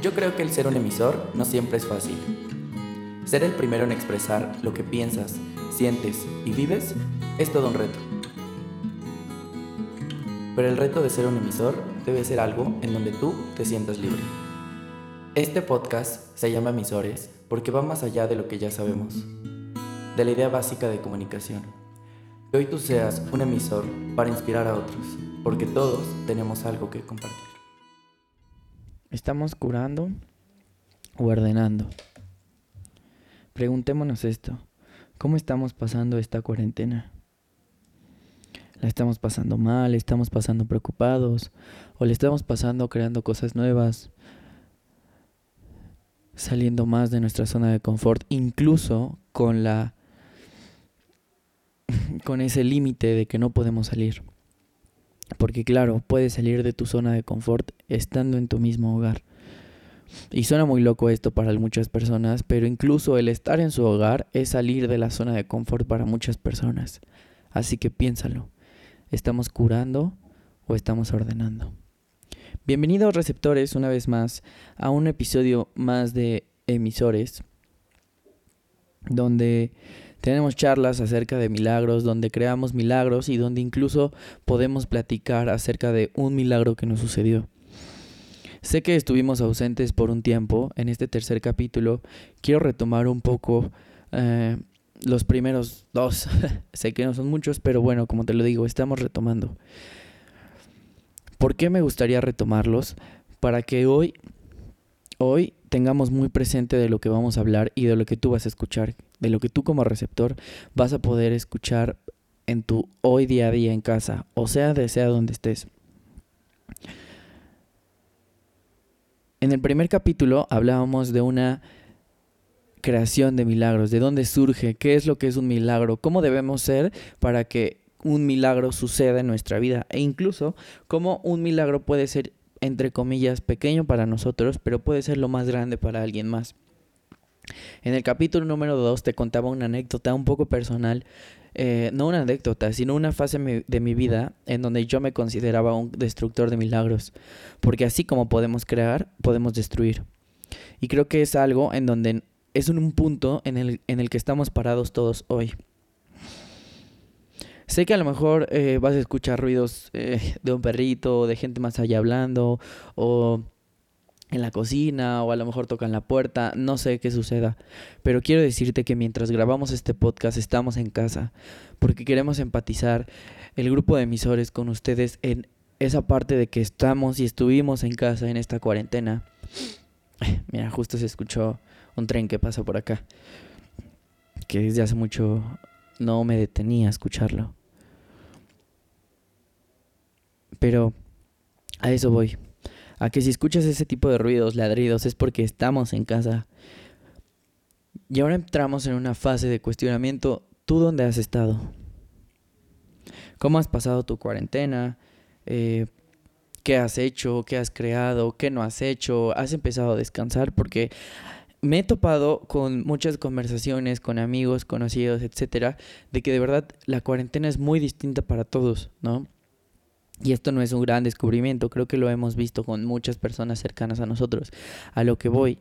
Yo creo que el ser un emisor no siempre es fácil. Ser el primero en expresar lo que piensas, sientes y vives es todo un reto. Pero el reto de ser un emisor debe ser algo en donde tú te sientas libre. Este podcast se llama Emisores porque va más allá de lo que ya sabemos, de la idea básica de comunicación. Que hoy tú seas un emisor para inspirar a otros, porque todos tenemos algo que compartir. ¿Estamos curando o ordenando? Preguntémonos esto. ¿Cómo estamos pasando esta cuarentena? ¿La estamos pasando mal? ¿Estamos pasando preocupados? ¿O le estamos pasando creando cosas nuevas? Saliendo más de nuestra zona de confort, incluso con la con ese límite de que no podemos salir. Porque claro, puedes salir de tu zona de confort estando en tu mismo hogar. Y suena muy loco esto para muchas personas, pero incluso el estar en su hogar es salir de la zona de confort para muchas personas. Así que piénsalo. ¿Estamos curando o estamos ordenando? Bienvenidos receptores una vez más a un episodio más de emisores, donde tenemos charlas acerca de milagros, donde creamos milagros y donde incluso podemos platicar acerca de un milagro que nos sucedió. Sé que estuvimos ausentes por un tiempo. En este tercer capítulo quiero retomar un poco eh, los primeros dos. sé que no son muchos, pero bueno, como te lo digo, estamos retomando. ¿Por qué me gustaría retomarlos? Para que hoy, hoy tengamos muy presente de lo que vamos a hablar y de lo que tú vas a escuchar, de lo que tú como receptor vas a poder escuchar en tu hoy día a día en casa, o sea, de sea donde estés. En el primer capítulo hablábamos de una creación de milagros, de dónde surge, qué es lo que es un milagro, cómo debemos ser para que un milagro suceda en nuestra vida e incluso cómo un milagro puede ser entre comillas, pequeño para nosotros, pero puede ser lo más grande para alguien más. En el capítulo número 2 te contaba una anécdota un poco personal, eh, no una anécdota, sino una fase de mi vida en donde yo me consideraba un destructor de milagros, porque así como podemos crear, podemos destruir. Y creo que es algo en donde es un punto en el, en el que estamos parados todos hoy. Sé que a lo mejor eh, vas a escuchar ruidos eh, de un perrito, de gente más allá hablando, o en la cocina, o a lo mejor tocan la puerta, no sé qué suceda. Pero quiero decirte que mientras grabamos este podcast estamos en casa, porque queremos empatizar el grupo de emisores con ustedes en esa parte de que estamos y estuvimos en casa en esta cuarentena. Mira, justo se escuchó un tren que pasa por acá, que desde hace mucho no me detenía a escucharlo. Pero a eso voy. A que si escuchas ese tipo de ruidos, ladridos, es porque estamos en casa. Y ahora entramos en una fase de cuestionamiento. ¿Tú dónde has estado? ¿Cómo has pasado tu cuarentena? Eh, ¿Qué has hecho? ¿Qué has creado? ¿Qué no has hecho? ¿Has empezado a descansar? Porque me he topado con muchas conversaciones con amigos, conocidos, etcétera, de que de verdad la cuarentena es muy distinta para todos, ¿no? Y esto no es un gran descubrimiento, creo que lo hemos visto con muchas personas cercanas a nosotros. A lo que voy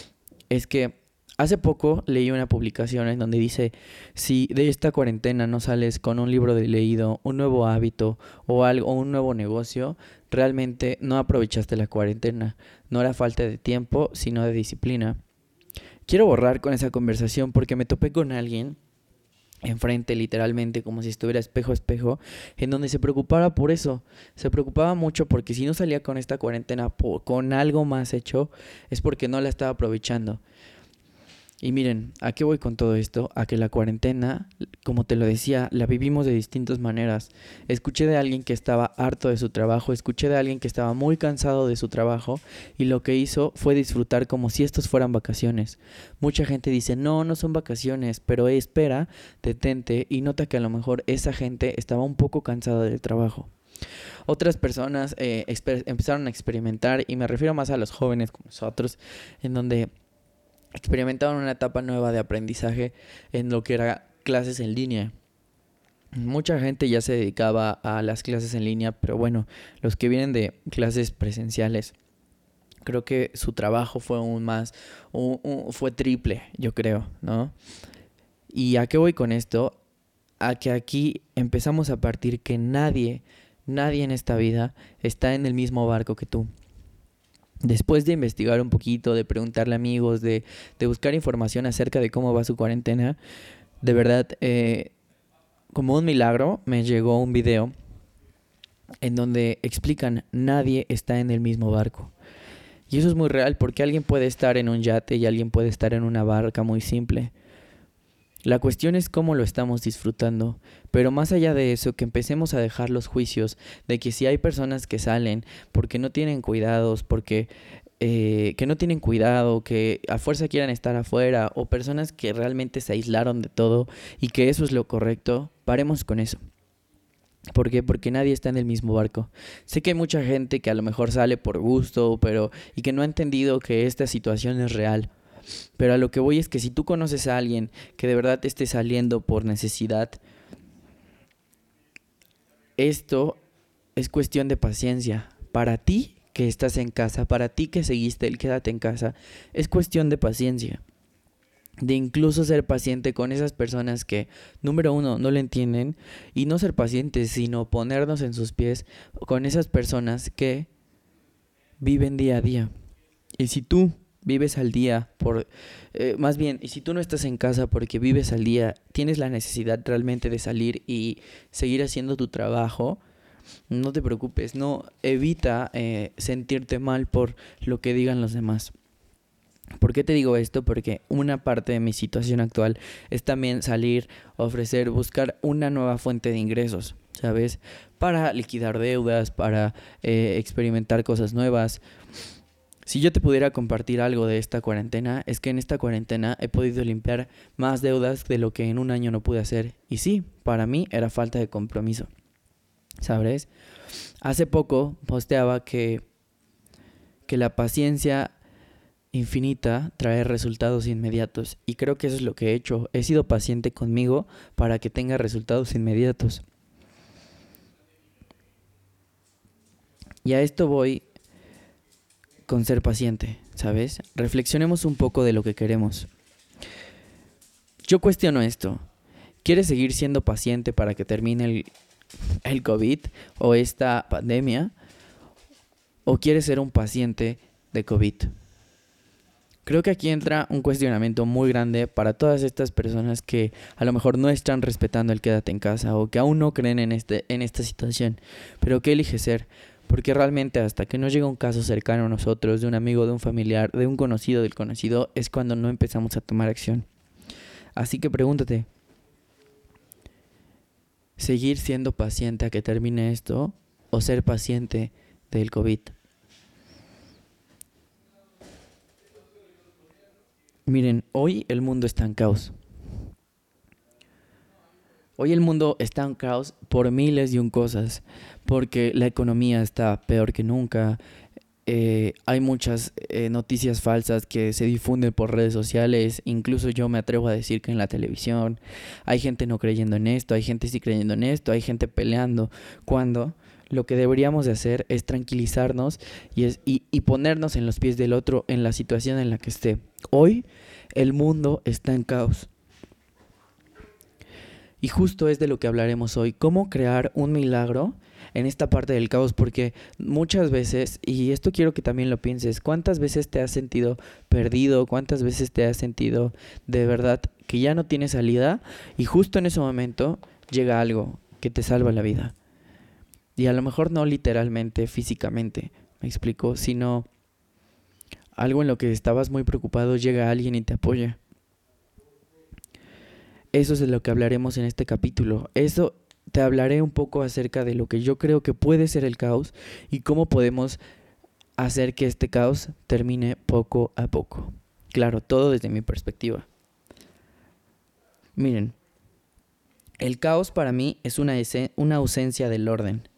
es que hace poco leí una publicación en donde dice, si de esta cuarentena no sales con un libro de leído, un nuevo hábito o algo, un nuevo negocio, realmente no aprovechaste la cuarentena. No era falta de tiempo, sino de disciplina. Quiero borrar con esa conversación porque me topé con alguien enfrente literalmente como si estuviera espejo a espejo, en donde se preocupara por eso, se preocupaba mucho porque si no salía con esta cuarentena con algo más hecho, es porque no la estaba aprovechando. Y miren, ¿a qué voy con todo esto? A que la cuarentena, como te lo decía, la vivimos de distintas maneras. Escuché de alguien que estaba harto de su trabajo, escuché de alguien que estaba muy cansado de su trabajo y lo que hizo fue disfrutar como si estos fueran vacaciones. Mucha gente dice, no, no son vacaciones, pero espera, detente y nota que a lo mejor esa gente estaba un poco cansada del trabajo. Otras personas eh, empezaron a experimentar, y me refiero más a los jóvenes como nosotros, en donde experimentaban una etapa nueva de aprendizaje en lo que era clases en línea. Mucha gente ya se dedicaba a las clases en línea, pero bueno, los que vienen de clases presenciales Creo que su trabajo fue aún más, fue triple, yo creo, ¿no? ¿Y a qué voy con esto? A que aquí empezamos a partir que nadie, nadie en esta vida está en el mismo barco que tú. Después de investigar un poquito, de preguntarle a amigos, de, buscar información acerca de cómo va su cuarentena, de verdad, eh, como un milagro, me llegó un video en donde explican nadie está en el mismo barco. Y eso es muy real porque alguien puede estar en un yate y alguien puede estar en una barca muy simple. La cuestión es cómo lo estamos disfrutando, pero más allá de eso, que empecemos a dejar los juicios de que si hay personas que salen porque no tienen cuidados, porque eh, que no tienen cuidado, que a fuerza quieran estar afuera, o personas que realmente se aislaron de todo y que eso es lo correcto, paremos con eso. ¿Por qué? Porque nadie está en el mismo barco. Sé que hay mucha gente que a lo mejor sale por gusto, pero y que no ha entendido que esta situación es real. Pero a lo que voy es que si tú conoces a alguien que de verdad esté saliendo por necesidad, esto es cuestión de paciencia. Para ti que estás en casa, para ti que seguiste el quédate en casa, es cuestión de paciencia de incluso ser paciente con esas personas que, número uno, no le entienden, y no ser pacientes, sino ponernos en sus pies con esas personas que viven día a día. Y si tú vives al día, por, eh, más bien, y si tú no estás en casa porque vives al día, tienes la necesidad realmente de salir y seguir haciendo tu trabajo, no te preocupes, no evita eh, sentirte mal por lo que digan los demás. ¿Por qué te digo esto? Porque una parte de mi situación actual es también salir, ofrecer, buscar una nueva fuente de ingresos, ¿sabes? Para liquidar deudas, para eh, experimentar cosas nuevas. Si yo te pudiera compartir algo de esta cuarentena, es que en esta cuarentena he podido limpiar más deudas de lo que en un año no pude hacer. Y sí, para mí era falta de compromiso. ¿Sabes? Hace poco posteaba que, que la paciencia infinita trae resultados inmediatos y creo que eso es lo que he hecho. He sido paciente conmigo para que tenga resultados inmediatos. Y a esto voy con ser paciente, ¿sabes? Reflexionemos un poco de lo que queremos. Yo cuestiono esto. ¿Quieres seguir siendo paciente para que termine el, el COVID o esta pandemia? ¿O quieres ser un paciente de COVID? Creo que aquí entra un cuestionamiento muy grande para todas estas personas que a lo mejor no están respetando el quédate en casa o que aún no creen en, este, en esta situación. Pero ¿qué elige ser? Porque realmente hasta que no llega un caso cercano a nosotros, de un amigo, de un familiar, de un conocido del conocido, es cuando no empezamos a tomar acción. Así que pregúntate, ¿seguir siendo paciente a que termine esto o ser paciente del COVID? Miren, hoy el mundo está en caos. Hoy el mundo está en caos por miles un cosas, porque la economía está peor que nunca, eh, hay muchas eh, noticias falsas que se difunden por redes sociales, incluso yo me atrevo a decir que en la televisión, hay gente no creyendo en esto, hay gente sí creyendo en esto, hay gente peleando, cuando lo que deberíamos de hacer es tranquilizarnos y, es, y, ponernos en los pies del otro en la situación en la que esté. Hoy el mundo está en caos. Y justo es de lo que hablaremos hoy, cómo crear un milagro en esta parte del caos, porque muchas veces, y esto quiero que también lo pienses, ¿cuántas veces te has sentido perdido? ¿Cuántas veces te has sentido de verdad que ya no tienes salida? Y justo en ese momento llega algo que te salva la vida. Y a lo mejor no literalmente, físicamente, me explico, sino algo en lo que estabas muy preocupado, llega alguien y te apoya. Eso es de lo que hablaremos en este capítulo. Eso te hablaré un poco acerca de lo que yo creo que puede ser el caos y cómo podemos hacer que este caos termine poco a poco. Claro, todo desde mi perspectiva. Miren, el caos para mí es una, una ausencia del orden.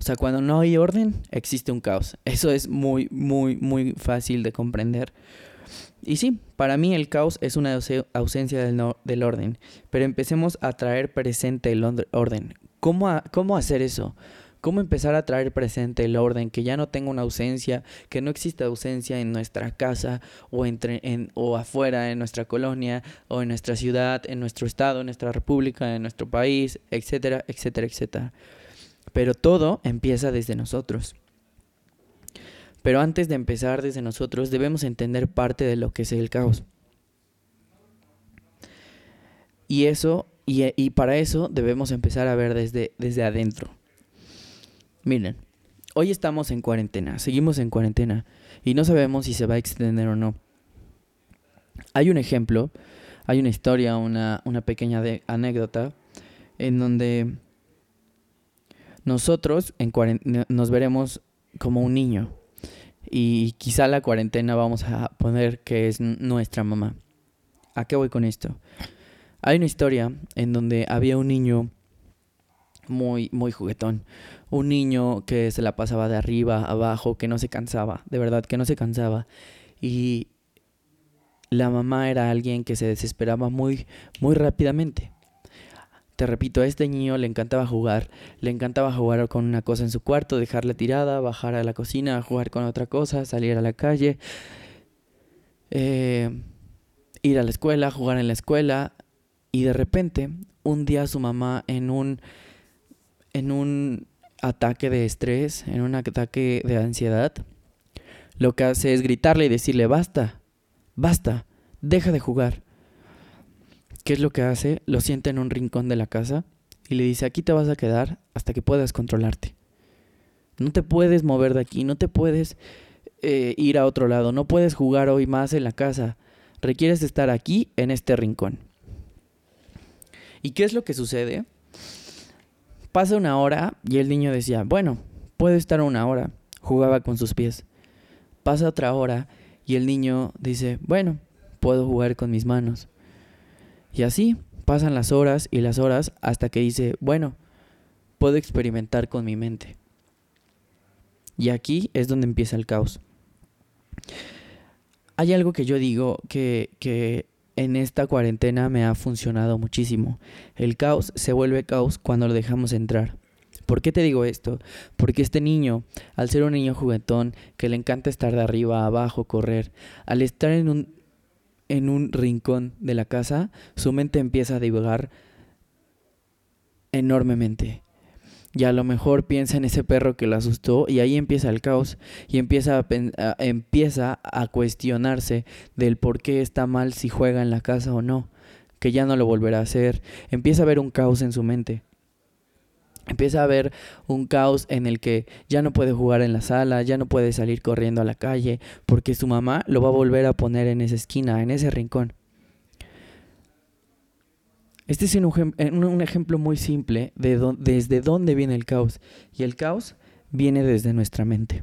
O sea, cuando no hay orden, existe un caos. Eso es muy, muy, muy fácil de comprender. Y sí, para mí el caos es una ausencia del, orden. Pero empecemos a traer presente el orden. ¿Cómo, ¿Cómo hacer eso? cómo empezar a traer presente el orden, que ya no tenga una ausencia, que no exista ausencia en nuestra casa o, entre, en, o afuera, en nuestra colonia o en nuestra ciudad, en nuestro estado, en nuestra república, en nuestro país, etcétera, etcétera, etcétera. Pero todo empieza desde nosotros. Pero antes de empezar desde nosotros debemos entender parte de lo que es el caos. Y eso, y, para eso debemos empezar a ver desde, desde adentro. Miren, hoy estamos en cuarentena, seguimos en cuarentena y no sabemos si se va a extender o no. Hay un ejemplo, hay una historia, una, una pequeña anécdota en donde nosotros en nos veremos como un niño y quizá la cuarentena vamos a poner que es nuestra mamá. ¿A qué voy con esto? Hay una historia en donde había un niño muy, muy juguetón. Un niño que se la pasaba de arriba abajo, que no se cansaba, de verdad que no se cansaba. Y la mamá era alguien que se desesperaba muy, muy rápidamente. Te repito, a este niño le encantaba jugar. Le encantaba jugar con una cosa en su cuarto, dejarla tirada, bajar a la cocina, jugar con otra cosa, salir a la calle, eh, ir a la escuela, jugar en la escuela, y de repente, un día su mamá en un en un ataque de estrés, en un ataque de ansiedad, lo que hace es gritarle y decirle, "Basta. Basta. Deja de jugar." ¿Qué es lo que hace? Lo sienta en un rincón de la casa y le dice, "Aquí te vas a quedar hasta que puedas controlarte. No te puedes mover de aquí, no te puedes eh, ir a otro lado, no puedes jugar hoy más en la casa. Requieres estar aquí en este rincón." ¿Y qué es lo que sucede? Pasa una hora y el niño decía, bueno, puede estar una hora. Jugaba con sus pies. Pasa otra hora y el niño dice, bueno, puedo jugar con mis manos. Y así pasan las horas y las horas hasta que dice, bueno, puedo experimentar con mi mente. Y aquí es donde empieza el caos. Hay algo que yo digo que, que en esta cuarentena me ha funcionado muchísimo. El caos se vuelve caos cuando lo dejamos entrar. ¿Por qué te digo esto? Porque este niño, al ser un niño juguetón que le encanta estar de arriba a abajo, correr, al estar en un, en un rincón de la casa, su mente empieza a divagar enormemente y a lo mejor piensa en ese perro que lo asustó y ahí empieza el caos y empieza a, empieza a cuestionarse del por qué está mal si juega en la casa o no, que ya no lo volverá a hacer, empieza a haber un caos en su mente. Empieza a haber un caos en el que ya no puede jugar en la sala, ya no puede salir corriendo a la calle, porque su mamá lo va a volver a poner en esa esquina, en ese rincón. Este es un, ejemplo muy simple de desde dónde viene el caos. Y el caos viene desde nuestra mente,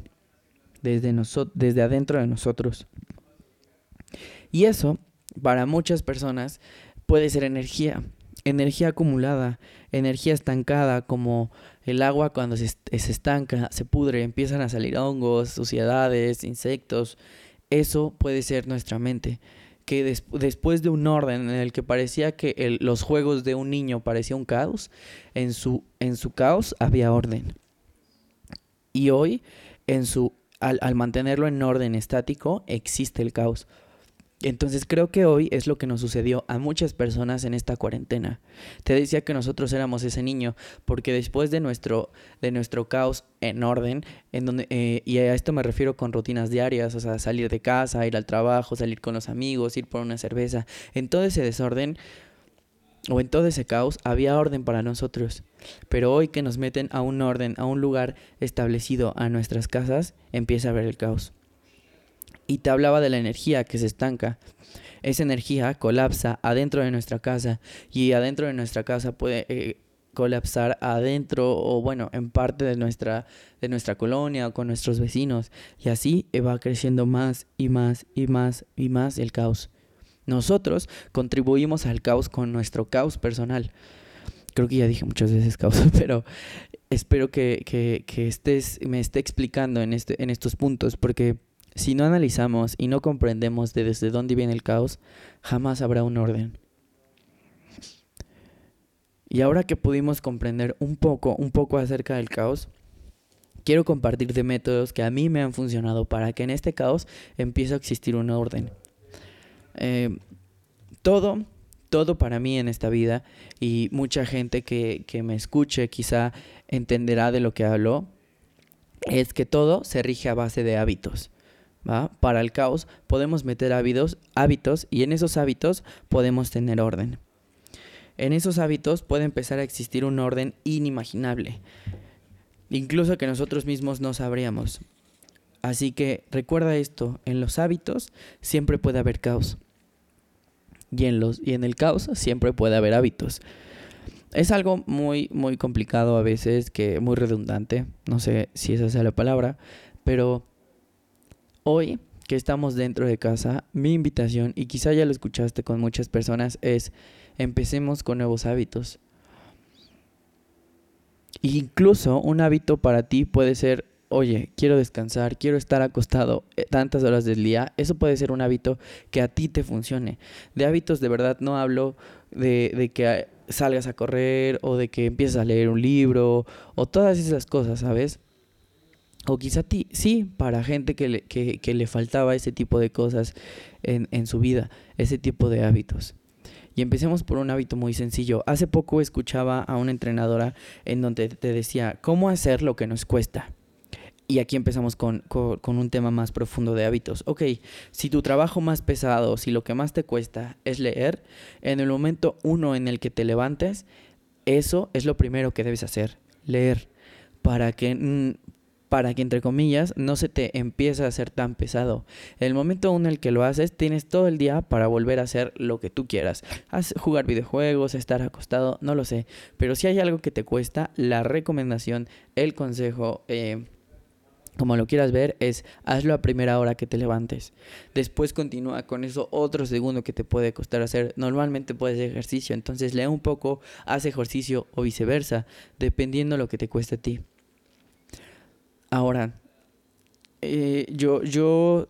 desde, desde adentro de nosotros. Y eso, para muchas personas, puede ser energía, energía acumulada, energía estancada, como el agua cuando se, se estanca, se pudre, empiezan a salir hongos, suciedades, insectos. Eso puede ser nuestra mente que después de un orden en el que parecía que los juegos de un niño parecía un caos, en su, en su caos había orden. Y hoy, en su, al mantenerlo en orden estático, existe el caos. Entonces creo que hoy es lo que nos sucedió a muchas personas en esta cuarentena. Te decía que nosotros éramos ese niño, porque después de nuestro, de nuestro caos en orden, en donde, eh, y a esto me refiero con rutinas diarias, o sea, salir de casa, ir al trabajo, salir con los amigos, ir por una cerveza, en todo ese desorden o en todo ese caos había orden para nosotros. Pero hoy que nos meten a un orden, a un lugar establecido a nuestras casas, empieza a haber el caos y te hablaba de la energía que se estanca. Esa energía colapsa adentro de nuestra casa y adentro de nuestra casa puede eh, colapsar adentro o bueno, en parte de nuestra de nuestra colonia o con nuestros vecinos y así va creciendo más y más y más y más el caos. Nosotros contribuimos al caos con nuestro caos personal. Creo que ya dije muchas veces caos, pero espero que, que, que estés, me esté explicando en, este, en estos puntos, porque si no analizamos y no comprendemos de desde dónde viene el caos, jamás habrá un orden. Y ahora que pudimos comprender un poco, un poco acerca del caos, quiero compartirte métodos que a mí me han funcionado para que en este caos empiece a existir un orden. Eh, todo, todo para mí en esta vida y mucha gente que, que me escuche quizá entenderá de lo que hablo, es que todo se rige a base de hábitos. Para el caos podemos meter hábitos, hábitos y en esos hábitos podemos tener orden. En esos hábitos puede empezar a existir un orden inimaginable, incluso que nosotros mismos no sabríamos. Así que recuerda esto, en los hábitos siempre puede haber caos. Y en, los, y en el caos siempre puede haber hábitos. Es algo muy, muy complicado a veces, que muy redundante, no sé si esa sea la palabra, pero hoy que estamos dentro de casa, mi invitación, y quizá ya lo escuchaste con muchas personas, es empecemos con nuevos hábitos. Incluso un hábito para ti puede ser, oye, quiero descansar, quiero estar acostado eh, tantas horas del día. Eso puede ser un hábito que a ti te funcione. De hábitos de verdad no hablo de, de que salgas a correr o de que empieces a leer un libro o todas esas cosas, ¿sabes? O quizá ti, sí, para gente que le, que, le faltaba ese tipo de cosas en, en su vida, ese tipo de hábitos. Y empecemos por un hábito muy sencillo. Hace poco escuchaba a una entrenadora en donde te decía, ¿cómo hacer lo que nos cuesta? Y aquí empezamos con, con, un tema más profundo de hábitos. Ok, si tu trabajo más pesado, si lo que más te cuesta es leer, en el momento uno en el que te levantes, eso es lo primero que debes hacer, leer, para que, para que entre comillas no se te empiece a hacer tan pesado. El momento en el que lo haces, tienes todo el día para volver a hacer lo que tú quieras. jugar videojuegos, estar acostado, no lo sé. Pero si hay algo que te cuesta, la recomendación, el consejo... Eh, como lo quieras ver, es hazlo a primera hora que te levantes. Después continúa con eso otro segundo que te puede costar hacer. Normalmente puedes hacer ejercicio, entonces lee un poco, haz ejercicio o viceversa, dependiendo lo que te cueste a ti. Ahora, eh, yo, yo,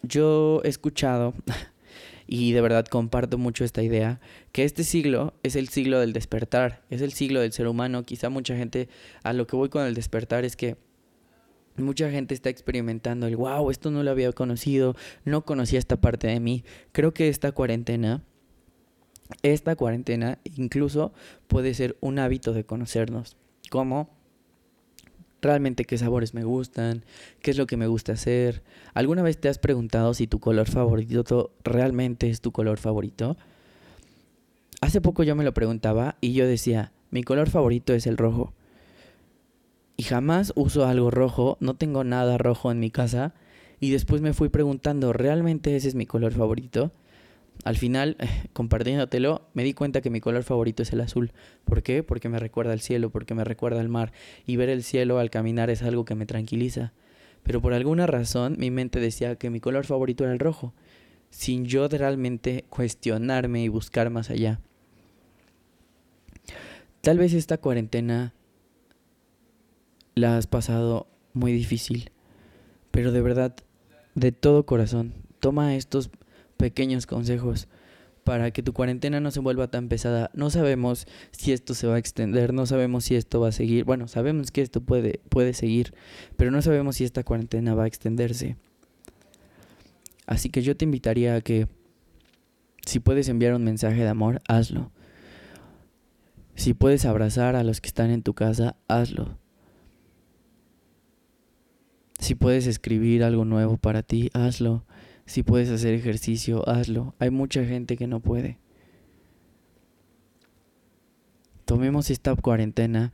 yo he escuchado y de verdad comparto mucho esta idea, que este siglo es el siglo del despertar, es el siglo del ser humano. Quizá mucha gente, a lo que voy con el despertar es que Mucha gente está experimentando el wow, esto no lo había conocido, no conocía esta parte de mí. Creo que esta cuarentena, esta cuarentena incluso puede ser un hábito de conocernos. ¿Cómo? Realmente qué sabores me gustan, qué es lo que me gusta hacer. ¿Alguna vez te has preguntado si tu color favorito realmente es tu color favorito? Hace poco yo me lo preguntaba y yo decía, mi color favorito es el rojo y jamás uso algo rojo, no tengo nada rojo en mi casa y después me fui preguntando, ¿realmente ese es mi color favorito? Al final, compartiéndotelo, me di cuenta que mi color favorito es el azul. ¿Por qué? Porque me recuerda al cielo, porque me recuerda al mar. Y ver el cielo al caminar es algo que me tranquiliza. Pero por alguna razón mi mente decía que mi color favorito era el rojo, sin yo realmente cuestionarme y buscar más allá. Tal vez esta cuarentena la has pasado muy difícil, pero de verdad, de todo corazón, toma estos pequeños consejos para que tu cuarentena no se vuelva tan pesada. No sabemos si esto se va a extender, no sabemos si esto va a seguir. Bueno, sabemos que esto puede, puede seguir, pero no sabemos si esta cuarentena va a extenderse. Así que yo te invitaría a que si puedes enviar un mensaje de amor, hazlo. Si puedes abrazar a los que están en tu casa, hazlo. Si puedes escribir algo nuevo para ti, hazlo. Si puedes hacer ejercicio, hazlo. Hay mucha gente que no puede. Tomemos esta cuarentena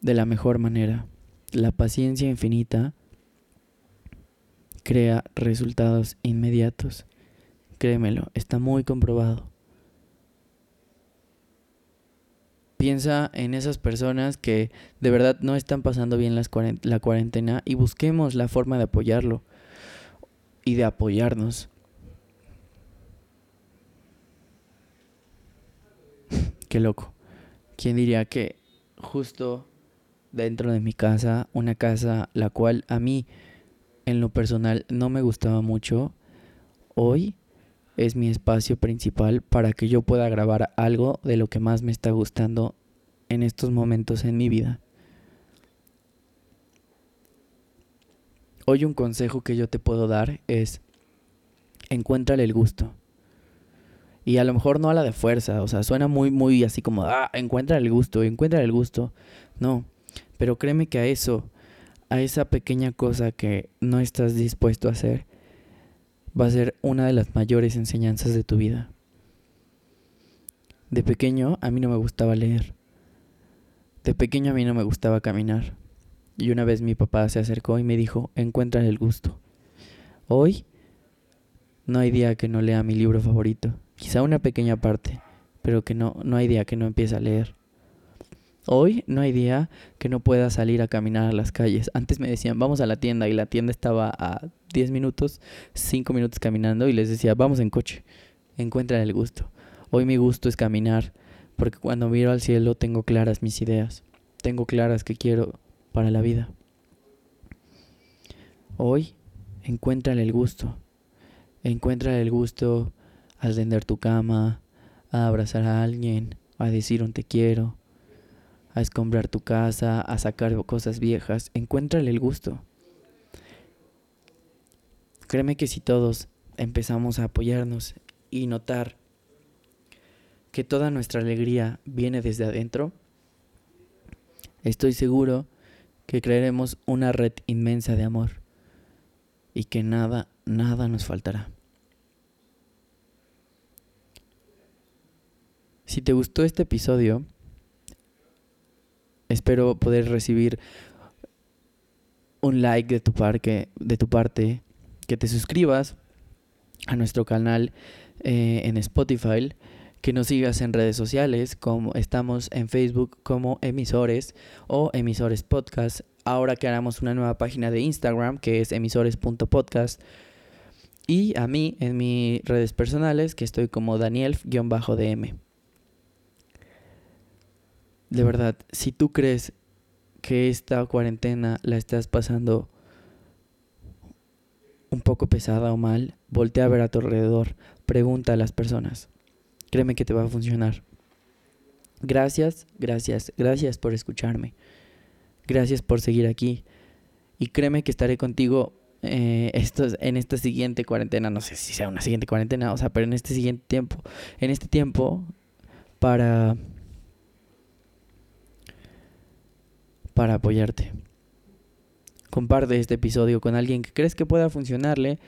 de la mejor manera. La paciencia infinita crea resultados inmediatos. Créemelo, está muy comprobado. Piensa en esas personas que de verdad no están pasando bien la cuarentena y busquemos la forma de apoyarlo y de apoyarnos. Qué loco. ¿Quién diría que justo dentro de mi casa, una casa la cual a mí en lo personal no me gustaba mucho, hoy es mi espacio principal para que yo pueda grabar algo de lo que más me está gustando en estos momentos en mi vida. Hoy un consejo que yo te puedo dar es encuéntrale el gusto. Y a lo mejor no a la de fuerza, o sea, suena muy, muy así como, ah, encuentra el gusto, encuentra el gusto. No, pero créeme que a eso, a esa pequeña cosa que no estás dispuesto a hacer, va a ser una de las mayores enseñanzas de tu vida. De pequeño a mí no me gustaba leer. De pequeño a mí no me gustaba caminar. Y una vez mi papá se acercó y me dijo, encuentra el gusto. Hoy no hay día que no lea mi libro favorito. Quizá una pequeña parte, pero que no, no hay día que no empiece a leer. Hoy no hay día que no pueda salir a caminar a las calles. Antes me decían, vamos a la tienda y la tienda estaba a 10 minutos, 5 minutos caminando y les decía, vamos en coche. Encuentran el gusto. Hoy mi gusto es caminar, porque cuando miro al cielo tengo claras mis ideas. Tengo claras que quiero para la vida. Hoy encuentran el gusto. Encuentra el gusto a tender tu cama, a abrazar a alguien, a decir un te quiero, a escombrar tu casa, a sacar cosas viejas. Encuéntrale el gusto. Créeme que si todos empezamos a apoyarnos y notar que toda nuestra alegría viene desde adentro, estoy seguro que crearemos una red inmensa de amor y que nada, nada nos faltará. Si te gustó este episodio, espero poder recibir un like de tu, parque, de tu parte, que te suscribas a nuestro canal eh, en Spotify, que nos sigas en redes sociales, como estamos en Facebook como emisores o emisores podcast. Ahora que haremos una nueva página de Instagram que es emisores.podcast. Y a mí en mis redes personales que estoy como Daniel-DM. De verdad, si tú crees que esta cuarentena la estás pasando un poco pesada o mal, voltea a ver a tu alrededor, pregunta a las personas. Créeme que te va a funcionar. Gracias, gracias, gracias por escucharme. Gracias por seguir aquí. Y créeme que estaré contigo eh, en esta siguiente cuarentena. No sé si sea una siguiente cuarentena, o sea, pero en este siguiente tiempo. En este tiempo para para apoyarte. Comparte este episodio con alguien que crees que pueda funcionarle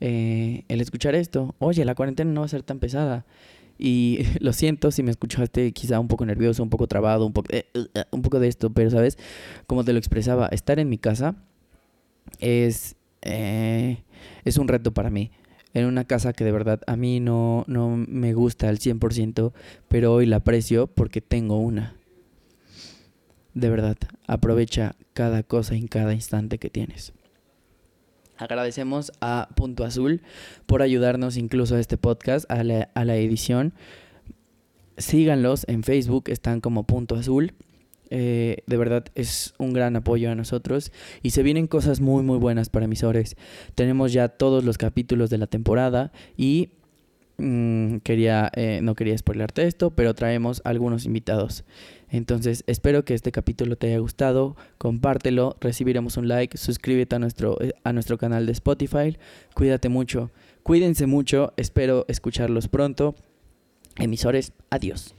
eh, el escuchar esto. Oye, la cuarentena no va a ser tan pesada. Y lo siento si me escuchaste quizá un poco nervioso, un poco trabado, un poco, eh, eh, un poco de esto, pero sabes, como te lo expresaba, estar en mi casa es, es un reto para mí. En una casa que de verdad a mí no, no me gusta al 100%, pero hoy la aprecio porque tengo una. De verdad, aprovecha cada cosa en cada instante que tienes. Agradecemos a Punto Azul por ayudarnos incluso a este podcast, a la, a la edición. Síganlos en Facebook, están como Punto Azul. Eh, de verdad es un gran apoyo a nosotros y se vienen cosas muy muy buenas para emisores. Tenemos ya todos los capítulos de la temporada y mm, quería eh, no quería spoilarte esto, pero traemos algunos invitados. Entonces, espero que este capítulo te haya gustado, compártelo, recibiremos un like, suscríbete a nuestro, eh, a nuestro canal de Spotify, cuídate mucho, cuídense mucho, espero escucharlos pronto. Emisores, adiós.